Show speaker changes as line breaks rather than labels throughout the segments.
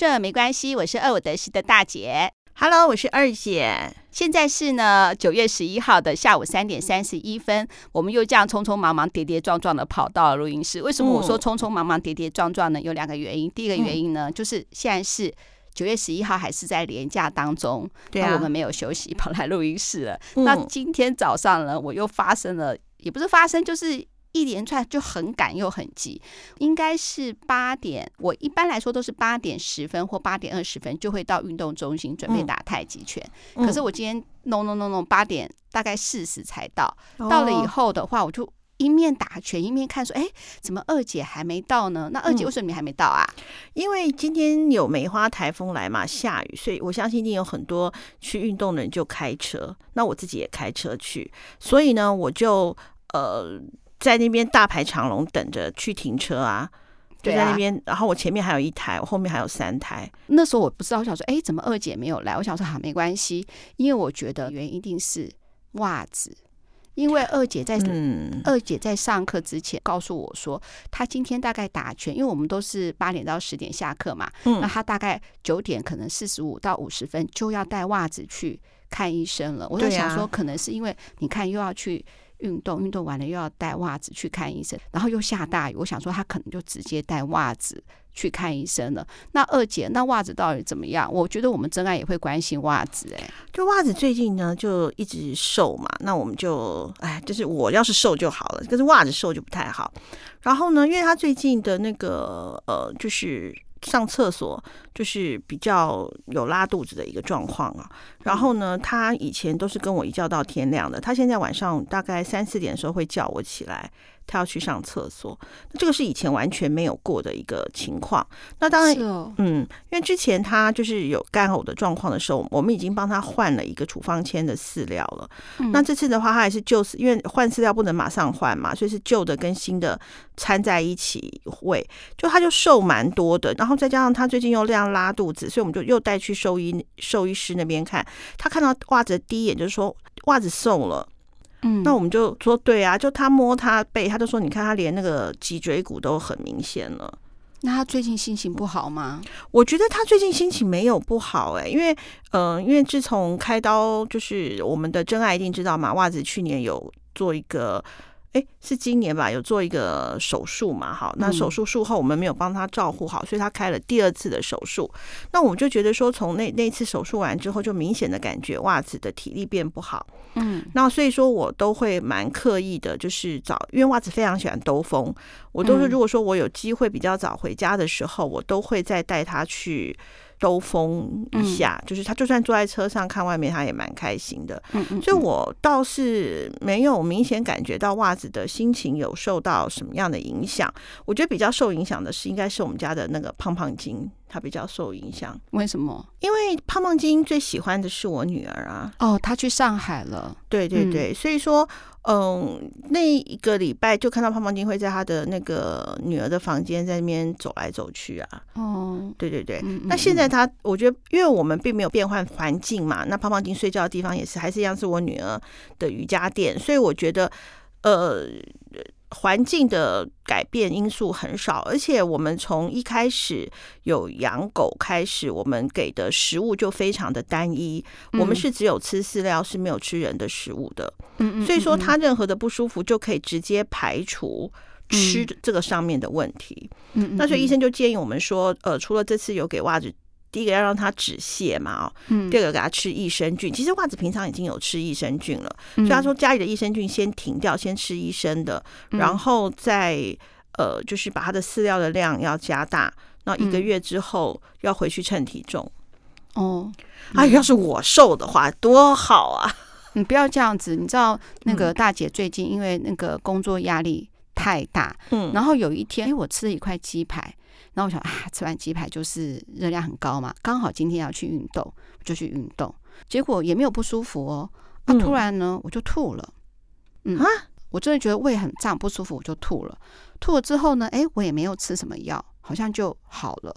顺没关系，我是二五得十的大姐。
Hello，我是二姐。
现在是呢九月十一号的下午三点三十一分，我们又这样匆匆忙忙、跌跌撞撞的跑到了录音室。为什么我说匆匆忙忙、跌跌撞撞呢？有两个原因。第一个原因呢，就是现在是九月十一号，还是在连假当中，对啊，我们没有休息，跑来录音室了。那今天早上呢，我又发生了，也不是发生，就是。一连串就很赶又很急，应该是八点。我一般来说都是八点十分或八点二十分就会到运动中心准备打太极拳。嗯、可是我今天 no no no no 八点大概四十才到。到了以后的话，我就一面打拳一面看说，哎，怎么二姐还没到呢？那二姐为什么你还没到啊？
因为今天有梅花台风来嘛，下雨，所以我相信一定有很多去运动的人就开车。那我自己也开车去，所以呢，我就呃。在那边大排长龙等着去停车啊，就在那边，啊、然后我前面还有一台，我后面还有三台。
那时候我不知道，我想说，哎，怎么二姐没有来？我想说，好，没关系，因为我觉得原因一定是袜子，因为二姐在、嗯、二姐在上课之前告诉我说，她今天大概打拳，因为我们都是八点到十点下课嘛，嗯、那她大概九点可能四十五到五十分就要带袜子去看医生了。我就想说，可能是因为你看又要去。运动运动完了又要带袜子去看医生，然后又下大雨，我想说他可能就直接带袜子去看医生了。那二姐，那袜子到底怎么样？我觉得我们真爱也会关心袜子、欸，哎，
就袜子最近呢就一直瘦嘛，那我们就哎，就是我要是瘦就好了，可是袜子瘦就不太好。然后呢，因为他最近的那个呃，就是。上厕所就是比较有拉肚子的一个状况啊，然后呢，他以前都是跟我一觉到天亮的，他现在晚上大概三四点的时候会叫我起来。他要去上厕所，这个是以前完全没有过的一个情况。那当然，哦、嗯，因为之前他就是有干呕的状况的时候，我们已经帮他换了一个处方签的饲料了。嗯、那这次的话，他还是旧，因为换饲料不能马上换嘛，所以是旧的跟新的掺在一起喂。就他就瘦蛮多的，然后再加上他最近又这样拉肚子，所以我们就又带去兽医兽医师那边看。他看到袜子的第一眼就是说袜子瘦了。嗯，那我们就说对啊，就他摸他背，他就说，你看他连那个脊椎骨都很明显了。
那他最近心情不好吗？
我觉得他最近心情没有不好哎、欸，因为嗯、呃，因为自从开刀，就是我们的真爱一定知道嘛，袜子去年有做一个。哎，是今年吧？有做一个手术嘛？好，那手术术后我们没有帮他照顾好，所以他开了第二次的手术。那我们就觉得说，从那那次手术完之后，就明显的感觉袜子的体力变不好。嗯，那所以说我都会蛮刻意的，就是早，因为袜子非常喜欢兜风，我都是如果说我有机会比较早回家的时候，我都会再带他去。兜风一下，嗯、就是他就算坐在车上看外面，他也蛮开心的。嗯嗯，所以我倒是没有明显感觉到袜子的心情有受到什么样的影响。我觉得比较受影响的是，应该是我们家的那个胖胖精。他比较受影响，
为什么？
因为胖胖精最喜欢的是我女儿啊。
哦，她去上海了。
对对对，嗯、所以说，嗯，那一个礼拜就看到胖胖金会在他的那个女儿的房间在那边走来走去啊。哦，对对对。嗯、那现在他，我觉得，因为我们并没有变换环境嘛，那胖胖金睡觉的地方也是还是一样，是我女儿的瑜伽垫，所以我觉得，呃。环境的改变因素很少，而且我们从一开始有养狗开始，我们给的食物就非常的单一，嗯、我们是只有吃饲料，是没有吃人的食物的。嗯，嗯，所以说他任何的不舒服就可以直接排除吃这个上面的问题。嗯，嗯，那所以医生就建议我们说，呃，除了这次有给袜子。第一个要让它止泻嘛，哦，第二个给它吃益生菌。其实袜子平常已经有吃益生菌了，所以他说家里的益生菌先停掉，先吃医生的，然后再呃，就是把它的饲料的量要加大。那一个月之后要回去称体重。哦，哎，要是我瘦的话多好啊！
你不要这样子，你知道那个大姐最近因为那个工作压力太大，嗯，然后有一天，哎，我吃了一块鸡排。然后我想啊，吃完鸡排就是热量很高嘛，刚好今天要去运动，就去运动，结果也没有不舒服哦。啊，突然呢，我就吐了。嗯啊，我真的觉得胃很胀，不舒服，我就吐了。吐了之后呢，哎，我也没有吃什么药，好像就好了。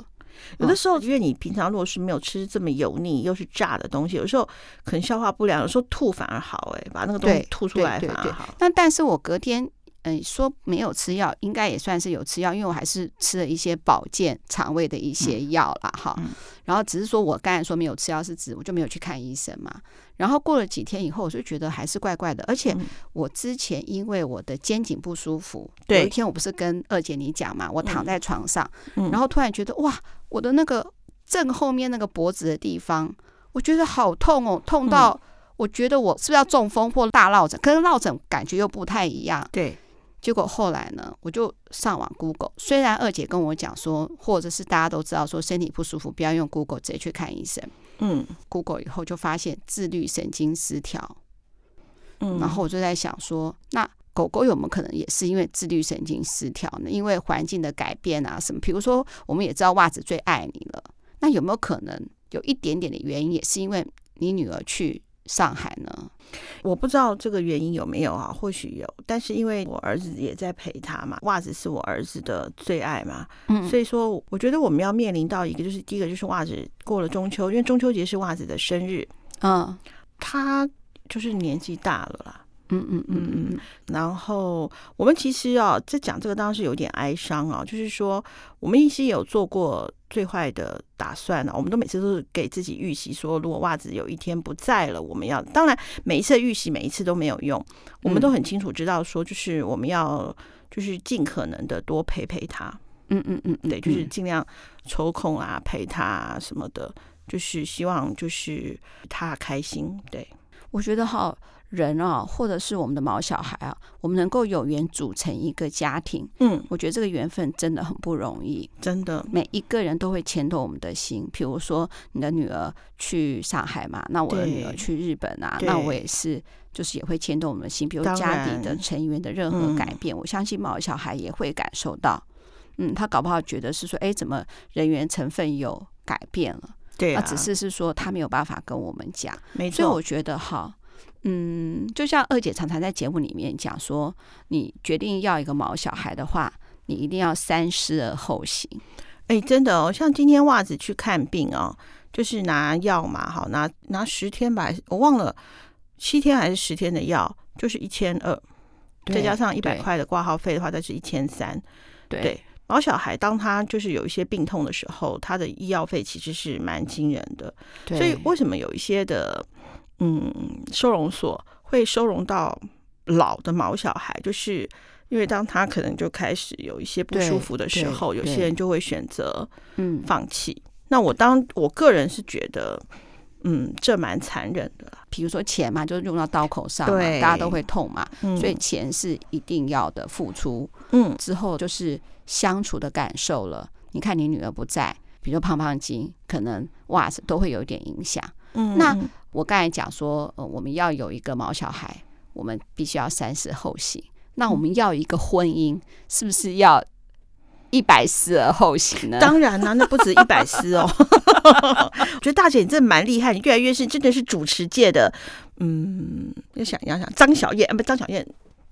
有的时候，因为你平常如果是没有吃这么油腻又是炸的东西，有时候可能消化不良，有时候吐反而好。哎，把那个东西吐出来反而好。
那但是我隔天。嗯，说没有吃药，应该也算是有吃药，因为我还是吃了一些保健肠胃的一些药啦。哈、嗯。然后只是说我刚才说没有吃药是指我就没有去看医生嘛。然后过了几天以后，我就觉得还是怪怪的，而且我之前因为我的肩颈不舒服，嗯，有一天我不是跟二姐你讲嘛，我躺在床上，嗯、然后突然觉得哇，我的那个正后面那个脖子的地方，我觉得好痛哦，痛到我觉得我是不是要中风或大落枕，可是落枕感觉又不太一样，
对。
结果后来呢，我就上网 Google。虽然二姐跟我讲说，或者是大家都知道说身体不舒服不要用 Google，直接去看医生。嗯，Google 以后就发现自律神经失调。嗯，然后我就在想说，那狗狗有没有可能也是因为自律神经失调呢？因为环境的改变啊什么？比如说，我们也知道袜子最爱你了，那有没有可能有一点点的原因，也是因为你女儿去上海呢？
我不知道这个原因有没有啊？或许有，但是因为我儿子也在陪他嘛，袜子是我儿子的最爱嘛，嗯，所以说我觉得我们要面临到一个，就是第一个就是袜子过了中秋，因为中秋节是袜子的生日，嗯，他就是年纪大了啦。嗯嗯嗯嗯，然后我们其实啊，在讲这个当然是有点哀伤啊，就是说我们一直有做过最坏的打算啊，我们都每次都是给自己预习说，如果袜子有一天不在了，我们要当然每一次预习每一次都没有用，我们都很清楚知道说，就是我们要就是尽可能的多陪陪他，嗯嗯嗯，对，就是尽量抽空啊陪他啊什么的，就是希望就是他开心。对，
我觉得好。人啊，或者是我们的毛小孩啊，我们能够有缘组成一个家庭，嗯，我觉得这个缘分真的很不容易，
真的，
每一个人都会牵动我们的心。比如说你的女儿去上海嘛，那我的女儿去日本啊，那我也是，就是也会牵动我们的心。比如家里的成员的任何改变，我相信毛小孩也会感受到。嗯，他搞不好觉得是说，哎，怎么人员成分有改变了？
对啊，
那只是是说他没有办法跟我们讲。
没错，
所以我觉得哈。嗯，就像二姐常常在节目里面讲说，你决定要一个毛小孩的话，你一定要三思而后行。
哎，真的哦，像今天袜子去看病哦，就是拿药嘛，好拿拿十天吧，我忘了七天还是十天的药，就是一千二，再加上一百块的挂号费的话，再是一千三。对，毛小孩当他就是有一些病痛的时候，他的医药费其实是蛮惊人的。对，所以为什么有一些的？嗯，收容所会收容到老的毛小孩，就是因为当他可能就开始有一些不舒服的时候，有些人就会选择嗯放弃。那我当我个人是觉得，嗯，这蛮残忍的。
比如说钱嘛，就是用到刀口上嘛，大家都会痛嘛，嗯，所以钱是一定要的付出。嗯，之后就是相处的感受了。你看你女儿不在，比如说胖胖精，可能袜子都会有一点影响。嗯，那。我刚才讲说，呃，我们要有一个毛小孩，我们必须要三思后行。那我们要一个婚姻，是不是要一百思而后行呢？
当然啦，啊，那不止一百思哦。我觉得大姐你真的蛮厉害，你越来越是真的是主持界的，嗯，要想要想张小燕，啊，不，张小燕。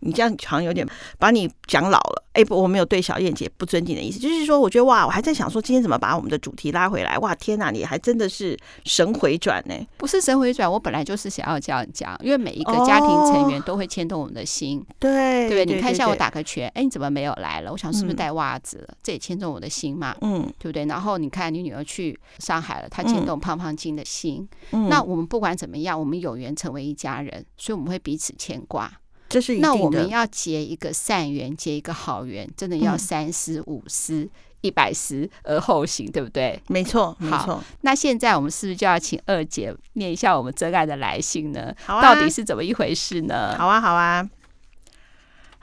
你这样好像有点把你讲老了，哎，不，我没有对小燕姐不尊敬的意思，就是说，我觉得哇，我还在想说，今天怎么把我们的主题拉回来？哇，天哪，你还真的是神回转呢！
不是神回转，我本来就是想要这样讲，因为每一个家庭成员都会牵动我们的心，
哦、对
对，你看，一下我打个拳，哎，你怎么没有来了？我想是不是带袜子了？嗯、这也牵动我的心嘛，嗯，对不对？然后你看你女儿去上海了，她牵动胖胖金的心，嗯、那我们不管怎么样，我们有缘成为一家人，所以我们会彼此牵挂。
这是
那我们要结一个善缘，结一个好缘，真的要三思五思、一百思而后行，对不对？
没错，没错。
好，那现在我们是不是就要请二姐念一下我们真爱的来信呢？
好啊，
到底是怎么一回事呢？
好啊，好啊。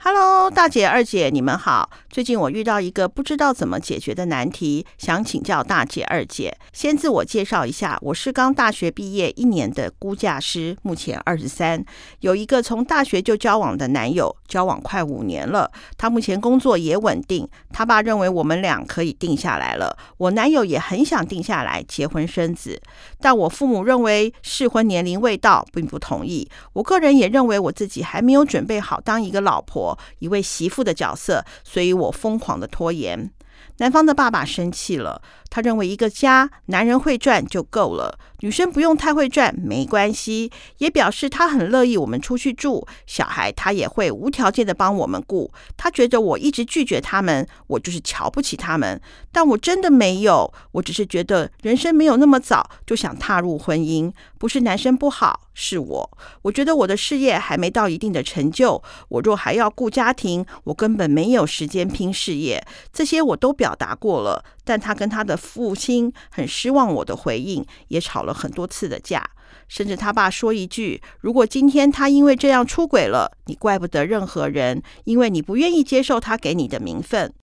Hello，大姐、二姐，你们好。最近我遇到一个不知道怎么解决的难题，想请教大姐、二姐。先自我介绍一下，我是刚大学毕业一年的估价师，目前二十三，有一个从大学就交往的男友，交往快五年了。他目前工作也稳定，他爸认为我们俩可以定下来了。我男友也很想定下来结婚生子，但我父母认为适婚年龄未到，并不同意。我个人也认为我自己还没有准备好当一个老婆。一位媳妇的角色，所以我疯狂的拖延。男方的爸爸生气了，他认为一个家男人会赚就够了，女生不用太会赚没关系。也表示他很乐意我们出去住，小孩他也会无条件的帮我们顾。他觉得我一直拒绝他们，我就是瞧不起他们。但我真的没有，我只是觉得人生没有那么早就想踏入婚姻。不是男生不好，是我。我觉得我的事业还没到一定的成就，我若还要顾家庭，我根本没有时间拼事业。这些我都表达过了，但他跟他的父亲很失望我的回应，也吵了很多次的架，甚至他爸说一句：“如果今天他因为这样出轨了，你怪不得任何人，因为你不愿意接受他给你的名分。”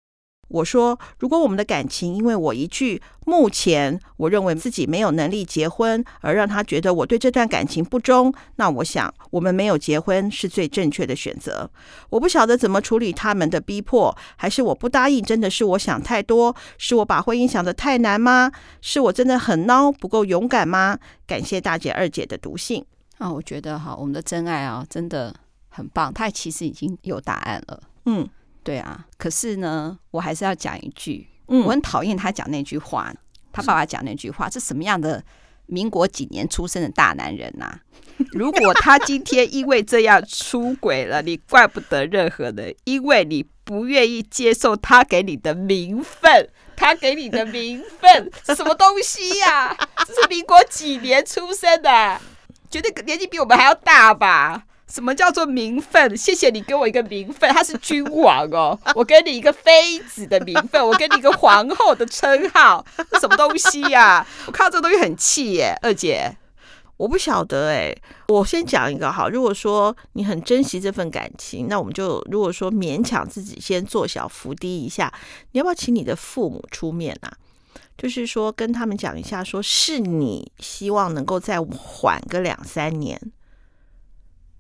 我说，如果我们的感情因为我一句“目前我认为自己没有能力结婚”而让他觉得我对这段感情不忠，那我想我们没有结婚是最正确的选择。我不晓得怎么处理他们的逼迫，还是我不答应真的是我想太多？是我把婚姻想得太难吗？是我真的很孬不够勇敢吗？感谢大姐二姐的读信
啊，我觉得哈，我们的真爱啊真的很棒，他其实已经有答案了。嗯。对啊，可是呢，我还是要讲一句，嗯，我很讨厌他讲那句话，他爸爸讲那句话，是什么样的民国几年出生的大男人呐、啊？如果他今天因为这样出轨了，你怪不得任何人，因为你不愿意接受他给你的名分，他给你的名分是 什么东西呀、啊？这是民国几年出生的，绝对年纪比我们还要大吧？什么叫做名分？谢谢你给我一个名分，他是君王哦。我给你一个妃子的名分，我给你一个皇后的称号，这什么东西呀、啊？我看到这个东西很气耶，二姐。
我不晓得哎，我先讲一个哈。如果说你很珍惜这份感情，那我们就如果说勉强自己先做小伏低一下，你要不要请你的父母出面啊？就是说跟他们讲一下，说是你希望能够再缓个两三年。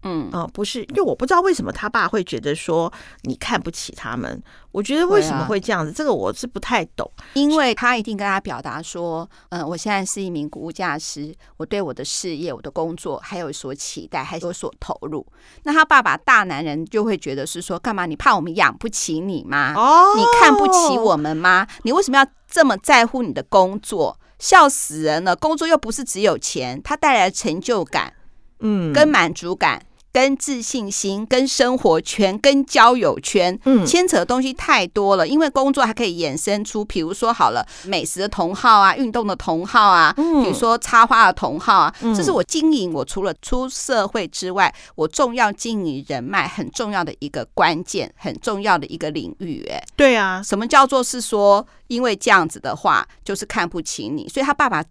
嗯啊、呃，不是，因为我不知道为什么他爸会觉得说你看不起他们。我觉得为什么会这样子，啊、这个我是不太懂。
因为他一定跟他表达说，嗯、呃，我现在是一名估价师，我对我的事业、我的工作还有所期待，还有所投入。那他爸爸大男人就会觉得是说，干嘛？你怕我们养不起你吗？哦，你看不起我们吗？你为什么要这么在乎你的工作？笑死人了！工作又不是只有钱，它带来的成就感，嗯，跟满足感。跟自信心、跟生活圈、跟交友圈，嗯，牵扯的东西太多了。因为工作还可以衍生出，比如说好了，美食的同好啊，运动的同好啊，嗯，比如说插花的同好啊，嗯，这是我经营我除了出社会之外，我重要经营人脉很重要的一个关键，很重要的一个领域。哎，
对啊，
什么叫做是说，因为这样子的话，就是看不起你，所以他爸爸。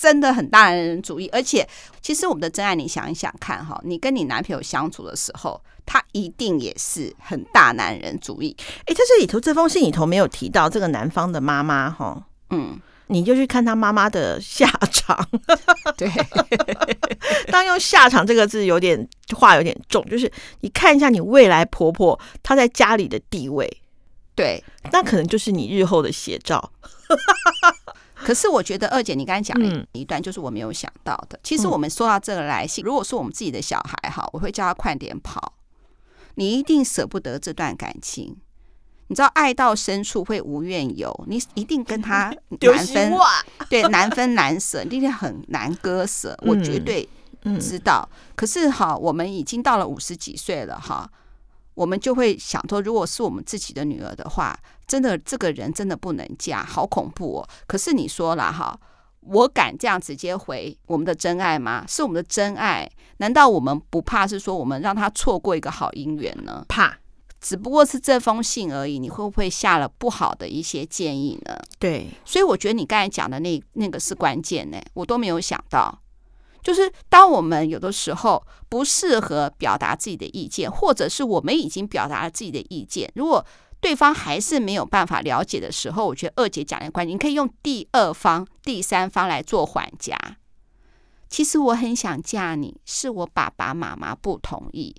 真的很大男人主义，而且其实我们的真爱，你想一想看哈，你跟你男朋友相处的时候，他一定也是很大男人主义。
哎，在这里头这封信里头没有提到这个男方的妈妈哈，嗯，你就去看他妈妈的下场。
对，
当用下场这个字有点话有点重，就是你看一下你未来婆婆她在家里的地位，
对，
那可能就是你日后的写照。
可是我觉得二姐，你刚才讲了一段，就是我没有想到的。其实我们说到这个来信，如果说我们自己的小孩哈，我会叫他快点跑。你一定舍不得这段感情，你知道爱到深处会无怨尤，你一定跟他 难分，对，难分难舍，一定很难割舍。我绝对知道。可是哈，我们已经到了五十几岁了哈。我们就会想说，如果是我们自己的女儿的话，真的这个人真的不能嫁，好恐怖哦。可是你说了哈，我敢这样直接回我们的真爱吗？是我们的真爱，难道我们不怕是说我们让他错过一个好姻缘呢？
怕，
只不过是这封信而已。你会不会下了不好的一些建议呢？
对，
所以我觉得你刚才讲的那那个是关键呢，我都没有想到。就是当我们有的时候不适合表达自己的意见，或者是我们已经表达了自己的意见，如果对方还是没有办法了解的时候，我觉得二姐讲的关键，你可以用第二方、第三方来做缓夹。其实我很想嫁你，是我爸爸妈妈不同意，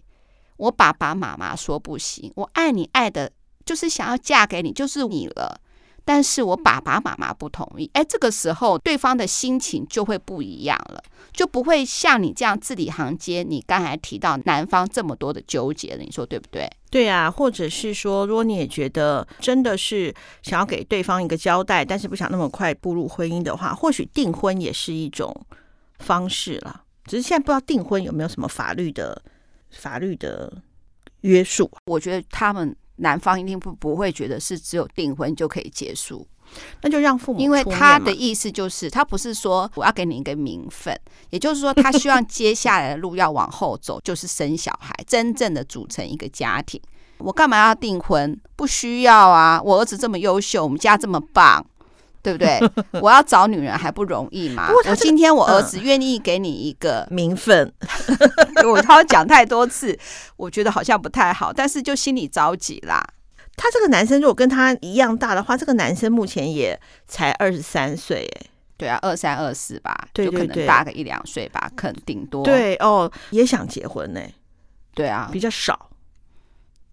我爸爸妈妈说不行。我爱你爱的，就是想要嫁给你，就是你了。但是我爸爸妈妈不同意，哎，这个时候对方的心情就会不一样了，就不会像你这样字里行间，你刚才提到男方这么多的纠结了，你说对不对？
对啊，或者是说，如果你也觉得真的是想要给对方一个交代，但是不想那么快步入婚姻的话，或许订婚也是一种方式了。只是现在不知道订婚有没有什么法律的法律的约束。
我觉得他们男方一定不不会觉得是只有订婚就可以结束。
那就让父母，
因为他的意思就是，他不是说我要给你一个名分，也就是说，他希望接下来的路要往后走，就是生小孩，真正的组成一个家庭。我干嘛要订婚？不需要啊！我儿子这么优秀，我们家这么棒，对不对？我要找女人还不容易吗？我今天我儿子愿意给你一个
名分，
我他讲太多次，我觉得好像不太好，但是就心里着急啦。
他这个男生如果跟他一样大的话，这个男生目前也才二十三岁，哎，
对啊，二三二四吧，对对对，就可能大个一两岁吧，可能顶多。
对哦，也想结婚呢，
对啊，
比较少。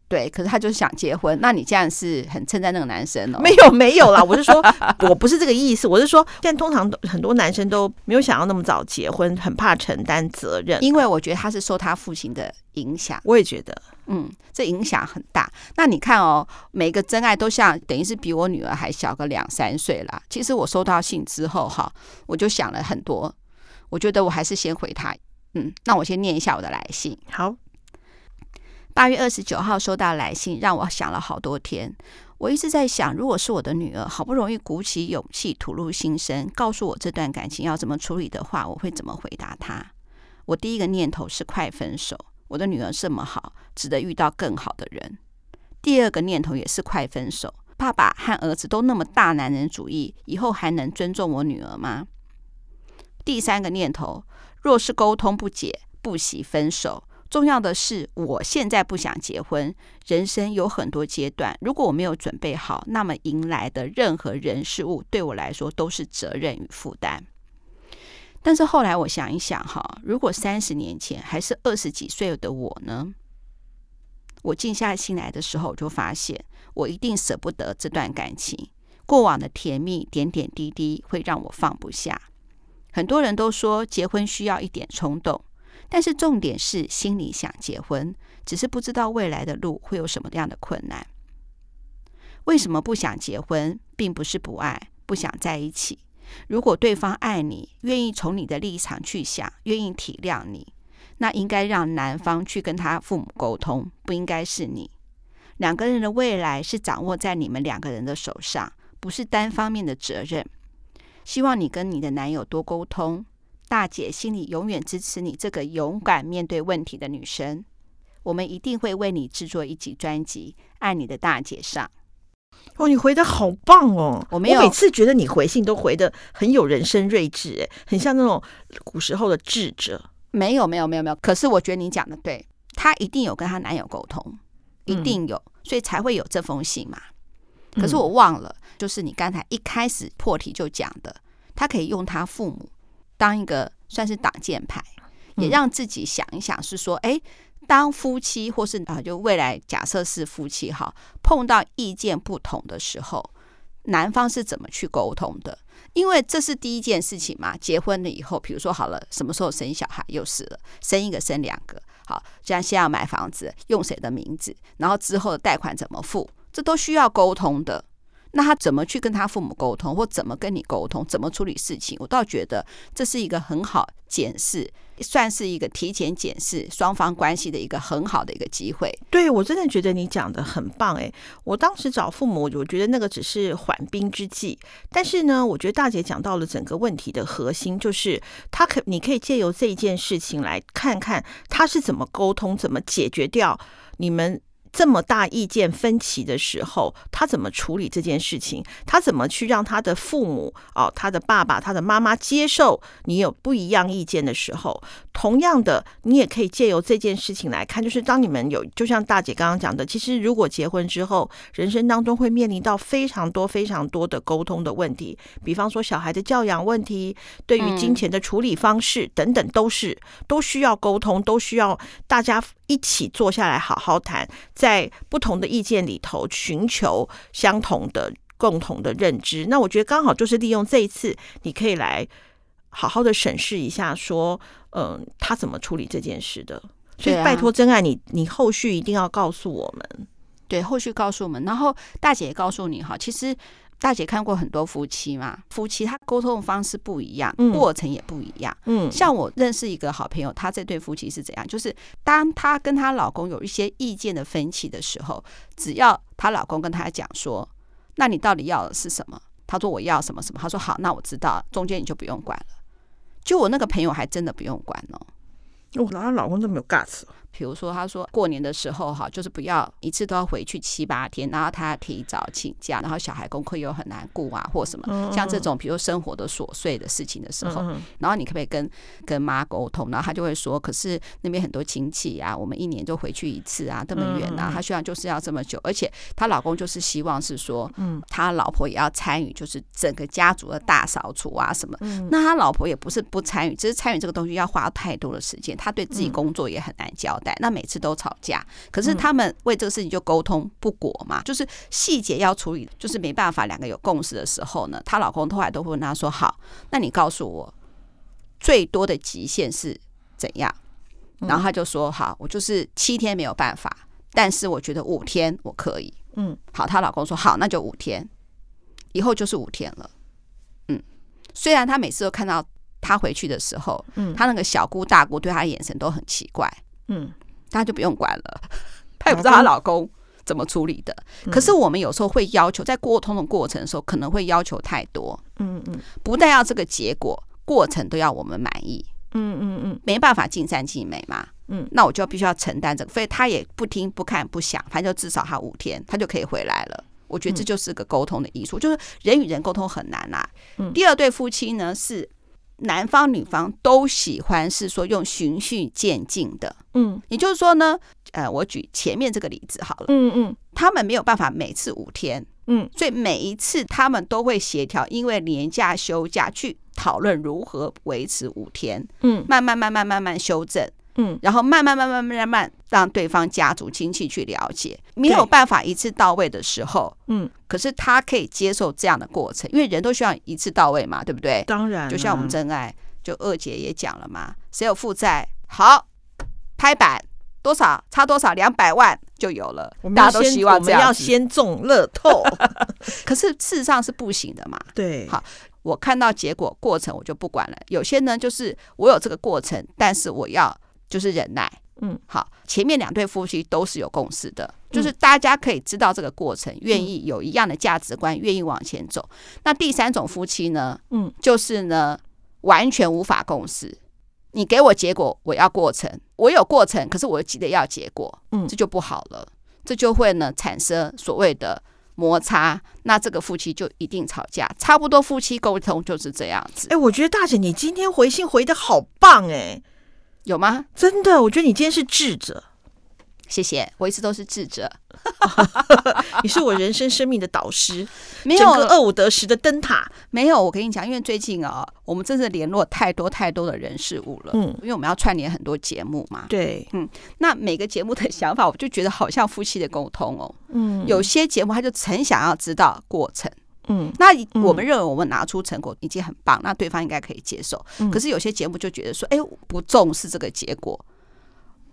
对，可是他就是想结婚，那你这样是很称赞那个男生哦？
没有 没有啦，我是说，我不是这个意思，我是说，现在通常很多男生都没有想要那么早结婚，很怕承担责任，
因为我觉得他是受他父亲的影响。
我也觉得，
嗯，这影响很大。那你看哦，每个真爱都像等于是比我女儿还小个两三岁啦。其实我收到信之后哈，我就想了很多，我觉得我还是先回他。嗯，那我先念一下我的来信。
好。
八月二十九号收到来信，让我想了好多天。我一直在想，如果是我的女儿，好不容易鼓起勇气吐露心声，告诉我这段感情要怎么处理的话，我会怎么回答她？我第一个念头是快分手。我的女儿这么好，值得遇到更好的人。第二个念头也是快分手。爸爸和儿子都那么大男人主义，以后还能尊重我女儿吗？第三个念头，若是沟通不解，不惜分手。重要的是，我现在不想结婚。人生有很多阶段，如果我没有准备好，那么迎来的任何人事物对我来说都是责任与负担。但是后来我想一想，哈，如果三十年前还是二十几岁的我呢？我静下心来的时候，我就发现我一定舍不得这段感情。过往的甜蜜点点滴滴会让我放不下。很多人都说结婚需要一点冲动。但是重点是心里想结婚，只是不知道未来的路会有什么样的困难。为什么不想结婚，并不是不爱，不想在一起。如果对方爱你，愿意从你的立场去想，愿意体谅你，那应该让男方去跟他父母沟通，不应该是你。两个人的未来是掌握在你们两个人的手上，不是单方面的责任。希望你跟你的男友多沟通。大姐心里永远支持你这个勇敢面对问题的女生，我们一定会为你制作一集专辑《爱你的大姐》上。
哦，你回的好棒哦！
我没有，
我每次觉得你回信都回的很有人生睿智，哎，很像那种古时候的智者。
没有，没有，没有，没有。可是我觉得你讲的对，她一定有跟她男友沟通，一定有，所以才会有这封信嘛。可是我忘了，就是你刚才一开始破题就讲的，她可以用她父母。当一个算是挡箭牌，也让自己想一想，是说，哎，当夫妻或是啊，就未来假设是夫妻哈，碰到意见不同的时候，男方是怎么去沟通的？因为这是第一件事情嘛。结婚了以后，比如说好了，什么时候生小孩又是了，生一个生两个，好，这样先要买房子，用谁的名字，然后之后的贷款怎么付，这都需要沟通的。那他怎么去跟他父母沟通，或怎么跟你沟通，怎么处理事情？我倒觉得这是一个很好检视，算是一个提前检视双方关系的一个很好的一个机会。
对，我真的觉得你讲的很棒诶，我当时找父母，我觉得那个只是缓兵之计。但是呢，我觉得大姐讲到了整个问题的核心，就是他可你可以借由这一件事情来看看他是怎么沟通，怎么解决掉你们。这么大意见分歧的时候，他怎么处理这件事情？他怎么去让他的父母哦，他的爸爸、他的妈妈接受你有不一样意见的时候？同样的，你也可以借由这件事情来看，就是当你们有，就像大姐刚刚讲的，其实如果结婚之后，人生当中会面临到非常多、非常多的沟通的问题，比方说小孩的教养问题，对于金钱的处理方式等等，都是都需要沟通，都需要大家一起坐下来好好谈。在不同的意见里头，寻求相同的共同的认知。那我觉得刚好就是利用这一次，你可以来好好的审视一下，说，嗯、呃，他怎么处理这件事的。所以拜托真爱你，你后续一定要告诉我们。
对，后续告诉我们。然后大姐也告诉你哈，其实。大姐看过很多夫妻嘛，夫妻他沟通的方式不一样，嗯、过程也不一样。嗯，像我认识一个好朋友，她这对夫妻是怎样？就是当她跟她老公有一些意见的分歧的时候，只要她老公跟她讲说：“那你到底要的是什么？”她说：“我要什么什么。”她说：“好，那我知道，中间你就不用管了。”就我那个朋友还真的不用管哦。
我她老公这么有 guts。
比如说，他说过年的时候哈，就是不要一次都要回去七八天，然后他提早请假，然后小孩功课又很难顾啊，或什么像这种，比如生活的琐碎的事情的时候，然后你可不可以跟跟妈沟通？然后他就会说，可是那边很多亲戚啊，我们一年就回去一次啊，这么远啊，他希望就是要这么久，而且她老公就是希望是说，嗯，他老婆也要参与，就是整个家族的大扫除啊什么。那他老婆也不是不参与，只是参与这个东西要花太多的时间，他对自己工作也很难交代。那每次都吵架，可是他们为这个事情就沟通不果嘛，就是细节要处理，就是没办法，两个有共识的时候呢，她老公后来都会问她说：“好，那你告诉我最多的极限是怎样？”然后她就说：“好，我就是七天没有办法，但是我觉得五天我可以。”嗯，好，她老公说：“好，那就五天，以后就是五天了。”嗯，虽然她每次都看到她回去的时候，嗯，她那个小姑大姑对她的眼神都很奇怪。嗯，大家就不用管了，她也不知道她老公怎么处理的。可是我们有时候会要求，在沟通的过程的时候，可能会要求太多。嗯嗯，不但要这个结果，过程都要我们满意。嗯嗯嗯，没办法尽善尽美嘛。嗯，那我就必须要承担这个，所以他也不听不看不想，反正就至少他五天，他就可以回来了。我觉得这就是个沟通的艺术，就是人与人沟通很难啊。第二对夫妻呢是。男方女方都喜欢是说用循序渐进的，嗯，也就是说呢，呃，我举前面这个例子好了，嗯嗯，他们没有办法每次五天，嗯，所以每一次他们都会协调，因为年假休假去讨论如何维持五天，嗯，慢慢慢慢慢慢修正。嗯，然后慢慢慢慢慢慢让对方家族亲戚去了解，没有办法一次到位的时候，嗯，可是他可以接受这样的过程，因为人都需要一次到位嘛，对不对？当然，就像我们真爱，就二姐也讲了嘛，谁有负债，好拍板多少差多少两百万就有了，大家都希望这样，我们要
先中乐透，
可是事实上是不行的嘛。
对，
好，我看到结果过程我就不管了，有些呢就是我有这个过程，但是我要。就是忍耐，嗯，好，前面两对夫妻都是有共识的，就是大家可以知道这个过程，愿意有一样的价值观，愿意往前走。那第三种夫妻呢，嗯，就是呢完全无法共识，你给我结果，我要过程，我有过程，可是我又急着要结果，嗯，这就不好了，这就会呢产生所谓的摩擦，那这个夫妻就一定吵架。差不多夫妻沟通就是这样子。
哎，我觉得大姐你今天回信回的好棒哎。
有吗？
真的，我觉得你今天是智者。
谢谢，我一直都是智者。
你是我人生生命的导师，
没有
二五得十的灯塔。
没有，我跟你讲，因为最近啊，我们真的联络太多太多的人事物了。嗯，因为我们要串联很多节目嘛。
对，
嗯，那每个节目的想法，我就觉得好像夫妻的沟通哦。嗯，有些节目他就很想要知道过程。嗯，那我们认为我们拿出成果已经很棒，那对方应该可以接受。可是有些节目就觉得说，哎，不重视这个结果，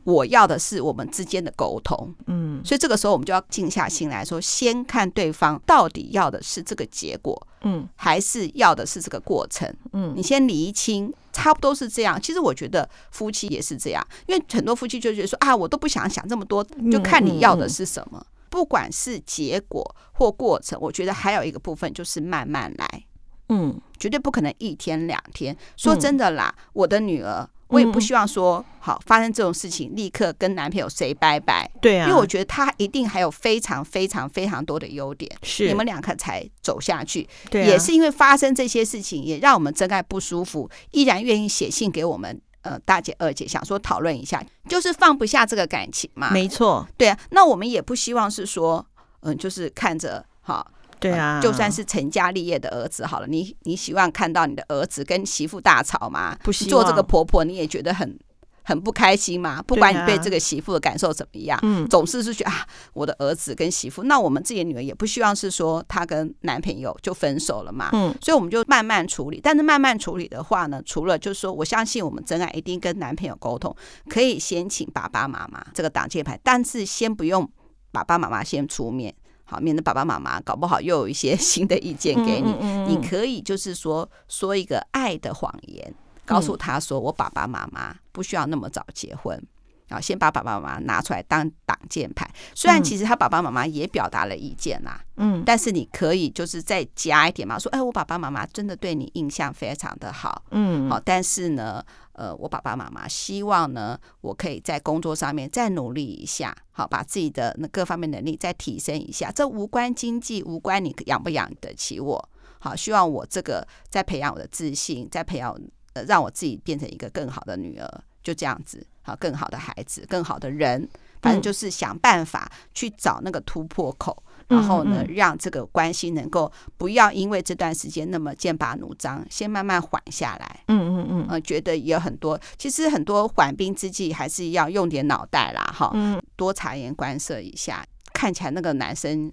我要的是我们之间的沟通。嗯，所以这个时候我们就要静下心来说，先看对方到底要的是这个结果，嗯，还是要的是这个过程。嗯，你先厘清，差不多是这样。其实我觉得夫妻也是这样，因为很多夫妻就觉得说啊，我都不想想这么多，就看你要的是什么。不管是结果或过程，我觉得还有一个部分就是慢慢来，嗯，绝对不可能一天两天。说真的啦，嗯、我的女儿，我也不希望说好发生这种事情，立刻跟男朋友 say 拜拜。对啊，因为我觉得他一定还有非常非常非常多的优点，是你们两个才走下去。对、啊，也是因为发生这些事情，也让我们真爱不舒服，依然愿意写信给我们。呃，大姐、二姐想说讨论一下，就是放不下这个感情嘛。没错，对啊。那我们也不希望是说，嗯、呃，就是看着哈，对啊、呃，就算是成家立业的儿子好了，你你希望看到你的儿子跟媳妇大吵吗？不希望。做这个婆婆你也觉得很很不开心嘛。不管你对这个媳妇的感受怎么样，嗯，总是是觉得啊，我的儿子跟媳妇，那我们自己的女儿也不希望是说她跟男朋友就分手了嘛，嗯，所以我们就慢慢处理。但是慢慢处理的话呢，除了就是说我相信我们真爱一定跟男朋友沟通，可以先请爸爸妈妈这个挡箭牌，但是先不用爸爸妈妈先出面。好，免得爸爸妈妈搞不好又有一些新的意见给你。嗯嗯嗯、你可以就是说说一个爱的谎言，告诉他说：“我爸爸妈妈不需要那么早结婚。”啊，先把爸爸妈妈拿出来当挡箭牌。虽然其实他爸爸妈妈也表达了意见啦，嗯，但是你可以就是再加一点嘛，说：“哎，我爸爸妈妈真的对你印象非常的好。”嗯，好，但是呢。呃，我爸爸妈妈希望呢，我可以在工作上面再努力一下，好，把自己的那各方面能力再提升一下。这无关经济，无关你养不养得起我，好，希望我这个在培养我的自信，在培养呃，让我自己变成一个更好的女儿，就这样子，好，更好的孩子，更好的人，反正就是想办法去找那个突破口。然后呢，让这个关系能够不要因为这段时间那么剑拔弩张，先慢慢缓下来。嗯嗯嗯，呃，觉得也有很多，其实很多缓兵之计还是要用点脑袋啦，哈，多察言观色一下。看起来那个男生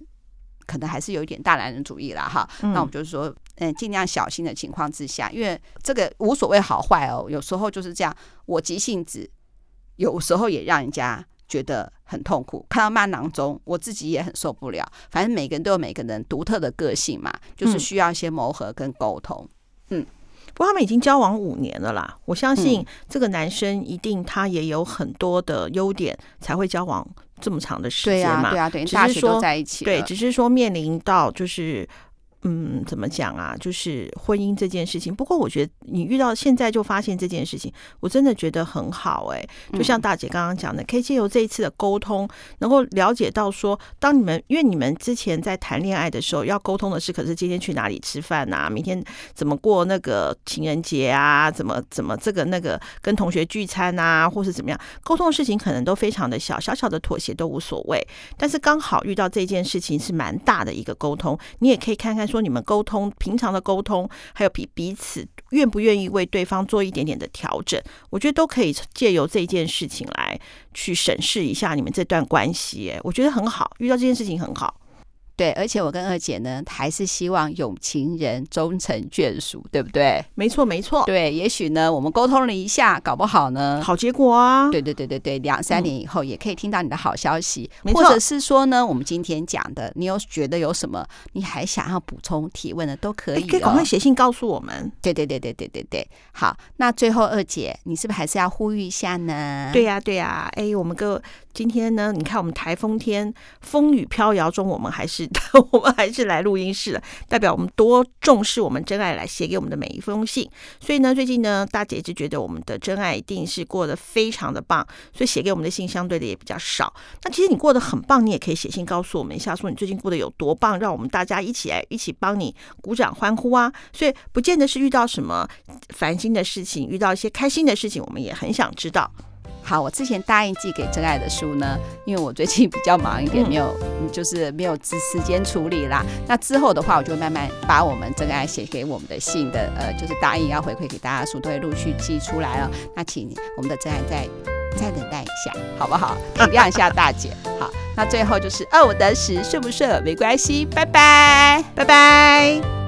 可能还是有一点大男人主义啦，哈。那我们就是说，嗯，尽量小心的情况之下，因为这个无所谓好坏哦，有时候就是这样，我急性子，有时候也让人家。觉得很痛苦，看到慢囊中，我自己也很受不了。反正每个人都有每个人独特的个性嘛，就是需要一些磨合跟沟通。嗯，
不过他们已经交往五年了啦，我相信这个男生一定他也有很多的优点，才会交往这么长的时间嘛。
对啊，对啊，对，大学都在一起。
对，只是说面临到就是。嗯，怎么讲啊？就是婚姻这件事情。不过我觉得你遇到现在就发现这件事情，我真的觉得很好哎、欸。就像大姐刚刚讲的，可以借由这一次的沟通，能够了解到说，当你们因为你们之前在谈恋爱的时候，要沟通的是，可是今天去哪里吃饭啊？明天怎么过那个情人节啊？怎么怎么这个那个跟同学聚餐啊，或是怎么样？沟通的事情可能都非常的小，小小的妥协都无所谓。但是刚好遇到这件事情是蛮大的一个沟通，你也可以看看。说你们沟通，平常的沟通，还有彼彼此愿不愿意为对方做一点点的调整，我觉得都可以借由这件事情来去审视一下你们这段关系。哎，我觉得很好，遇到这件事情很好。
对，而且我跟二姐呢，还是希望有情人终成眷属，对不对？
没错，没错。
对，也许呢，我们沟通了一下，搞不好呢，
好结果啊。
对，对，对，对，对，两三年以后也可以听到你的好消息，嗯、或者是说呢，我们今天讲的，你有觉得有什么你还想要补充提问的，都可以、哦，可以赶快写信告诉我们。对，对，对，对，对，对，对。好，那最后二姐，你是不是还是要呼吁一下呢？
对呀、啊，对呀、啊。哎，我们个今天呢，你看我们台风天，风雨飘摇中，我们还是。我们还是来录音室了，代表我们多重视我们真爱来写给我们的每一封信。所以呢，最近呢，大姐一直觉得我们的真爱一定是过得非常的棒，所以写给我们的信相对的也比较少。那其实你过得很棒，你也可以写信告诉我们一下，说你最近过得有多棒，让我们大家一起来一起帮你鼓掌欢呼啊！所以不见得是遇到什么烦心的事情，遇到一些开心的事情，我们也很想知道。
好，我之前答应寄给真爱的书呢，因为我最近比较忙一点，没有，就是没有时时间处理啦。那之后的话，我就慢慢把我们真爱写给我们的信的，呃，就是答应要回馈给大家的书，都会陆续寄出来了。那请我们的真爱再再等待一下，好不好？体谅一下大姐。好，那最后就是二五得十，顺不顺没关系，拜拜，
拜拜。